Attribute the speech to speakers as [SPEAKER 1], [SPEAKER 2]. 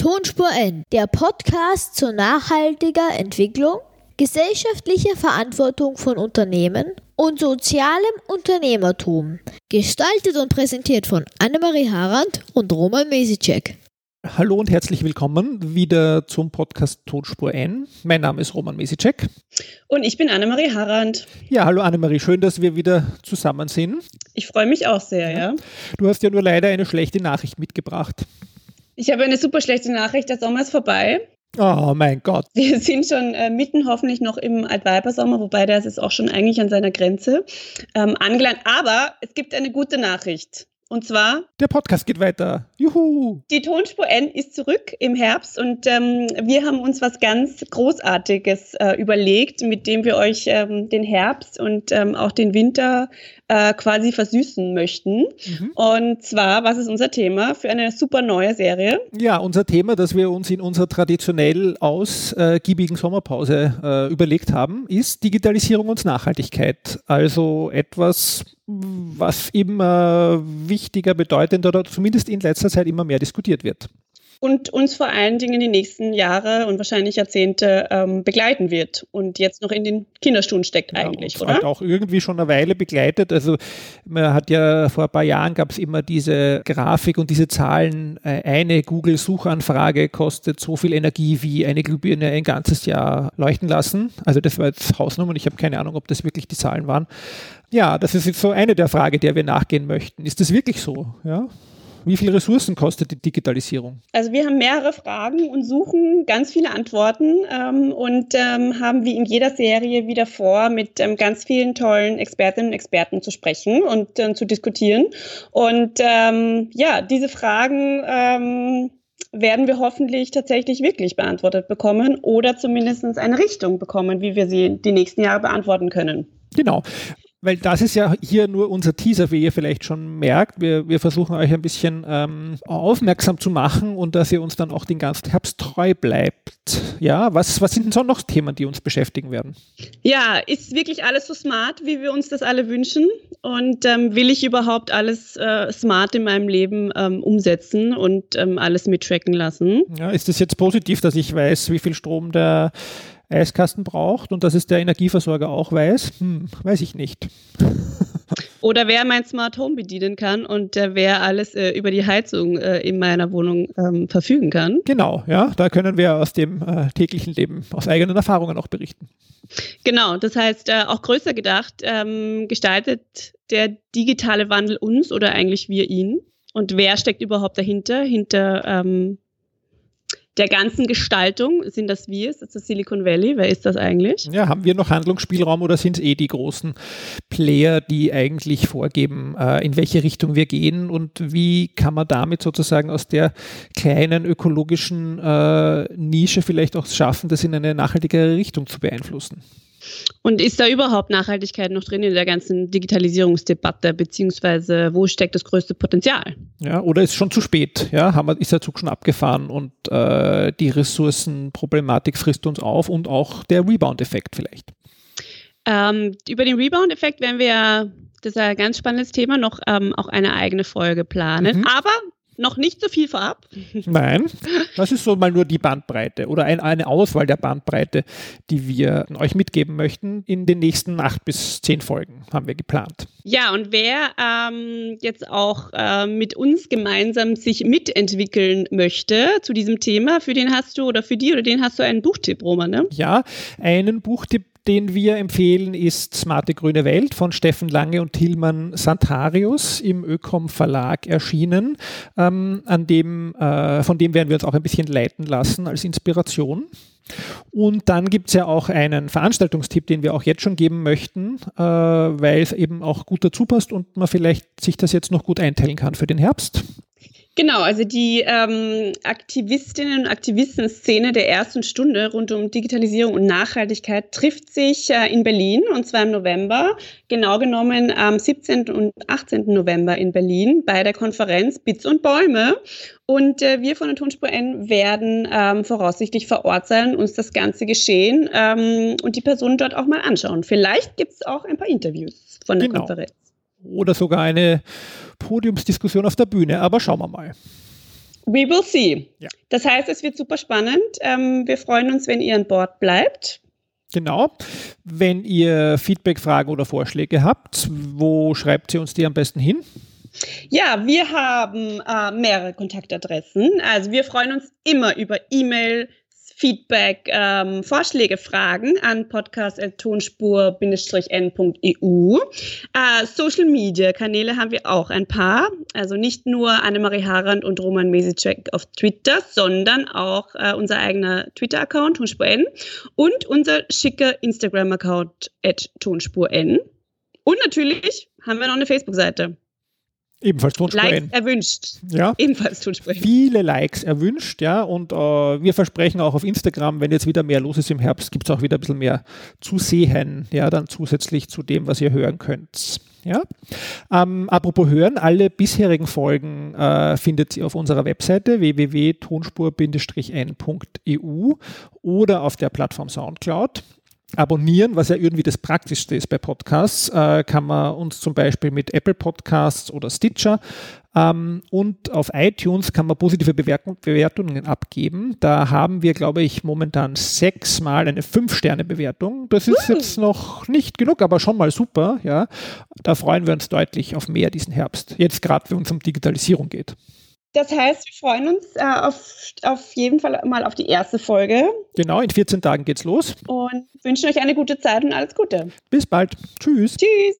[SPEAKER 1] Tonspur N, der Podcast zur nachhaltiger Entwicklung, gesellschaftlicher Verantwortung von Unternehmen und sozialem Unternehmertum. Gestaltet und präsentiert von Annemarie Harand und Roman Mesicek.
[SPEAKER 2] Hallo und herzlich willkommen wieder zum Podcast Tonspur N. Mein Name ist Roman Mesicek.
[SPEAKER 3] Und ich bin Annemarie Harand.
[SPEAKER 2] Ja, hallo Annemarie, schön, dass wir wieder zusammen sind.
[SPEAKER 3] Ich freue mich auch sehr, ja.
[SPEAKER 2] Du hast ja nur leider eine schlechte Nachricht mitgebracht.
[SPEAKER 3] Ich habe eine super schlechte Nachricht, der Sommer ist vorbei.
[SPEAKER 2] Oh mein Gott.
[SPEAKER 3] Wir sind schon äh, mitten hoffentlich noch im Altweibersommer, wobei der ist jetzt auch schon eigentlich an seiner Grenze ähm, angelangt. Aber es gibt eine gute Nachricht. Und zwar.
[SPEAKER 2] Der Podcast geht weiter. Juhu!
[SPEAKER 3] Die Tonspur N ist zurück im Herbst und ähm, wir haben uns was ganz Großartiges äh, überlegt, mit dem wir euch ähm, den Herbst und ähm, auch den Winter äh, quasi versüßen möchten. Mhm. Und zwar, was ist unser Thema für eine super neue Serie?
[SPEAKER 2] Ja, unser Thema, das wir uns in unserer traditionell ausgiebigen Sommerpause äh, überlegt haben, ist Digitalisierung und Nachhaltigkeit. Also etwas, was immer wichtiger, bedeutender oder zumindest in letzter Zeit immer mehr diskutiert wird
[SPEAKER 3] und uns vor allen Dingen die nächsten Jahre und wahrscheinlich Jahrzehnte ähm, begleiten wird und jetzt noch in den Kinderschuhen steckt ja, eigentlich,
[SPEAKER 2] oder? Hat auch irgendwie schon eine Weile begleitet. Also man hat ja vor ein paar Jahren gab es immer diese Grafik und diese Zahlen. Äh, eine Google-Suchanfrage kostet so viel Energie wie eine Glühbirne ein ganzes Jahr leuchten lassen. Also das war jetzt Hausnummer und ich habe keine Ahnung, ob das wirklich die Zahlen waren. Ja, das ist jetzt so eine der Fragen, der wir nachgehen möchten. Ist das wirklich so? Ja? Wie viele Ressourcen kostet die Digitalisierung?
[SPEAKER 3] Also wir haben mehrere Fragen und suchen ganz viele Antworten ähm, und ähm, haben wie in jeder Serie wieder vor, mit ähm, ganz vielen tollen Expertinnen und Experten zu sprechen und äh, zu diskutieren. Und ähm, ja, diese Fragen ähm, werden wir hoffentlich tatsächlich wirklich beantwortet bekommen oder zumindest eine Richtung bekommen, wie wir sie die nächsten Jahre beantworten können.
[SPEAKER 2] Genau. Weil das ist ja hier nur unser Teaser, wie ihr vielleicht schon merkt. Wir, wir versuchen euch ein bisschen ähm, aufmerksam zu machen und dass ihr uns dann auch den ganzen Herbst treu bleibt. Ja, was, was sind denn so noch Themen, die uns beschäftigen werden?
[SPEAKER 3] Ja, ist wirklich alles so smart, wie wir uns das alle wünschen? Und ähm, will ich überhaupt alles äh, smart in meinem Leben ähm, umsetzen und ähm, alles mittracken lassen?
[SPEAKER 2] Ja, ist es jetzt positiv, dass ich weiß, wie viel Strom der Eiskasten braucht und dass es der Energieversorger auch weiß, hm, weiß ich nicht.
[SPEAKER 3] Oder wer mein Smart Home bedienen kann und äh, wer alles äh, über die Heizung äh, in meiner Wohnung ähm, verfügen kann.
[SPEAKER 2] Genau, ja, da können wir aus dem äh, täglichen Leben, aus eigenen Erfahrungen auch berichten.
[SPEAKER 3] Genau, das heißt, äh, auch größer gedacht, ähm, gestaltet der digitale Wandel uns oder eigentlich wir ihn? Und wer steckt überhaupt dahinter, hinter ähm, der ganzen Gestaltung? Sind das wir? Ist das das Silicon Valley? Wer ist das eigentlich?
[SPEAKER 2] Ja, haben wir noch Handlungsspielraum oder sind es eh die großen Player, die eigentlich vorgeben, äh, in welche Richtung wir gehen und wie kann man damit sozusagen aus der kleinen ökologischen äh, Nische vielleicht auch schaffen, das in eine nachhaltigere Richtung zu beeinflussen?
[SPEAKER 3] Und ist da überhaupt Nachhaltigkeit noch drin in der ganzen Digitalisierungsdebatte, beziehungsweise wo steckt das größte Potenzial?
[SPEAKER 2] Ja, oder ist schon zu spät? Ja, haben wir, ist der Zug schon abgefahren und äh, die Ressourcenproblematik frisst uns auf und auch der Rebound-Effekt vielleicht?
[SPEAKER 3] Ähm, über den Rebound-Effekt werden wir, das ist ein ganz spannendes Thema, noch ähm, auch eine eigene Folge planen. Mhm. Aber noch nicht so viel vorab.
[SPEAKER 2] Nein, das ist so mal nur die Bandbreite oder ein, eine Auswahl der Bandbreite, die wir euch mitgeben möchten. In den nächsten acht bis zehn Folgen haben wir geplant.
[SPEAKER 3] Ja, und wer ähm, jetzt auch äh, mit uns gemeinsam sich mitentwickeln möchte zu diesem Thema, für den hast du oder für die oder den hast du einen Buchtipp, Roman, ne?
[SPEAKER 2] Ja, einen Buchtipp den wir empfehlen, ist Smarte Grüne Welt von Steffen Lange und Tilman Santarius im Ökom Verlag erschienen. Ähm, an dem, äh, von dem werden wir uns auch ein bisschen leiten lassen als Inspiration. Und dann gibt es ja auch einen Veranstaltungstipp, den wir auch jetzt schon geben möchten, äh, weil es eben auch gut dazu passt und man vielleicht sich das jetzt noch gut einteilen kann für den Herbst.
[SPEAKER 3] Genau, also die ähm, Aktivistinnen und Aktivistenszene der ersten Stunde rund um Digitalisierung und Nachhaltigkeit trifft sich äh, in Berlin und zwar im November, genau genommen am 17. und 18. November in Berlin bei der Konferenz Bits und Bäume. Und äh, wir von der Tonspur N werden ähm, voraussichtlich vor Ort sein, uns das ganze Geschehen ähm, und die Personen dort auch mal anschauen. Vielleicht gibt es auch ein paar Interviews von der genau. Konferenz
[SPEAKER 2] oder sogar eine Podiumsdiskussion auf der Bühne. Aber schauen wir mal.
[SPEAKER 3] We will see. Ja. Das heißt, es wird super spannend. Ähm, wir freuen uns, wenn ihr an Bord bleibt.
[SPEAKER 2] Genau. Wenn ihr Feedback, Fragen oder Vorschläge habt, wo schreibt ihr uns die am besten hin?
[SPEAKER 3] Ja, wir haben äh, mehrere Kontaktadressen. Also wir freuen uns immer über E-Mail, Feedback, ähm, Vorschläge, Fragen an podcast.tonspur-n.eu. Äh, Social Media Kanäle haben wir auch ein paar. Also nicht nur Annemarie Harand und Roman Mesicek auf Twitter, sondern auch äh, unser eigener Twitter-Account, Tonspur N, und unser schicker Instagram-Account, Tonspur N. Und natürlich haben wir noch eine Facebook-Seite.
[SPEAKER 2] Ebenfalls Tonspur
[SPEAKER 3] Likes erwünscht.
[SPEAKER 2] Ja.
[SPEAKER 3] Ebenfalls Tonspur
[SPEAKER 2] Viele Likes erwünscht, ja. Und äh, wir versprechen auch auf Instagram, wenn jetzt wieder mehr los ist im Herbst, gibt es auch wieder ein bisschen mehr zu sehen, ja, dann zusätzlich zu dem, was ihr hören könnt. Ja? Ähm, apropos hören, alle bisherigen Folgen äh, findet ihr auf unserer Webseite www.tonspur-n.eu oder auf der Plattform Soundcloud abonnieren, was ja irgendwie das Praktischste ist bei Podcasts, äh, kann man uns zum Beispiel mit Apple Podcasts oder Stitcher ähm, und auf iTunes kann man positive Bewertungen abgeben. Da haben wir, glaube ich, momentan sechsmal eine Fünf-Sterne-Bewertung. Das ist jetzt noch nicht genug, aber schon mal super. Ja, da freuen wir uns deutlich auf mehr diesen Herbst. Jetzt gerade, wenn es um Digitalisierung geht.
[SPEAKER 3] Das heißt, wir freuen uns äh, auf, auf jeden Fall mal auf die erste Folge.
[SPEAKER 2] Genau, in 14 Tagen geht's los.
[SPEAKER 3] Und wünschen euch eine gute Zeit und alles Gute.
[SPEAKER 2] Bis bald. Tschüss.
[SPEAKER 3] Tschüss.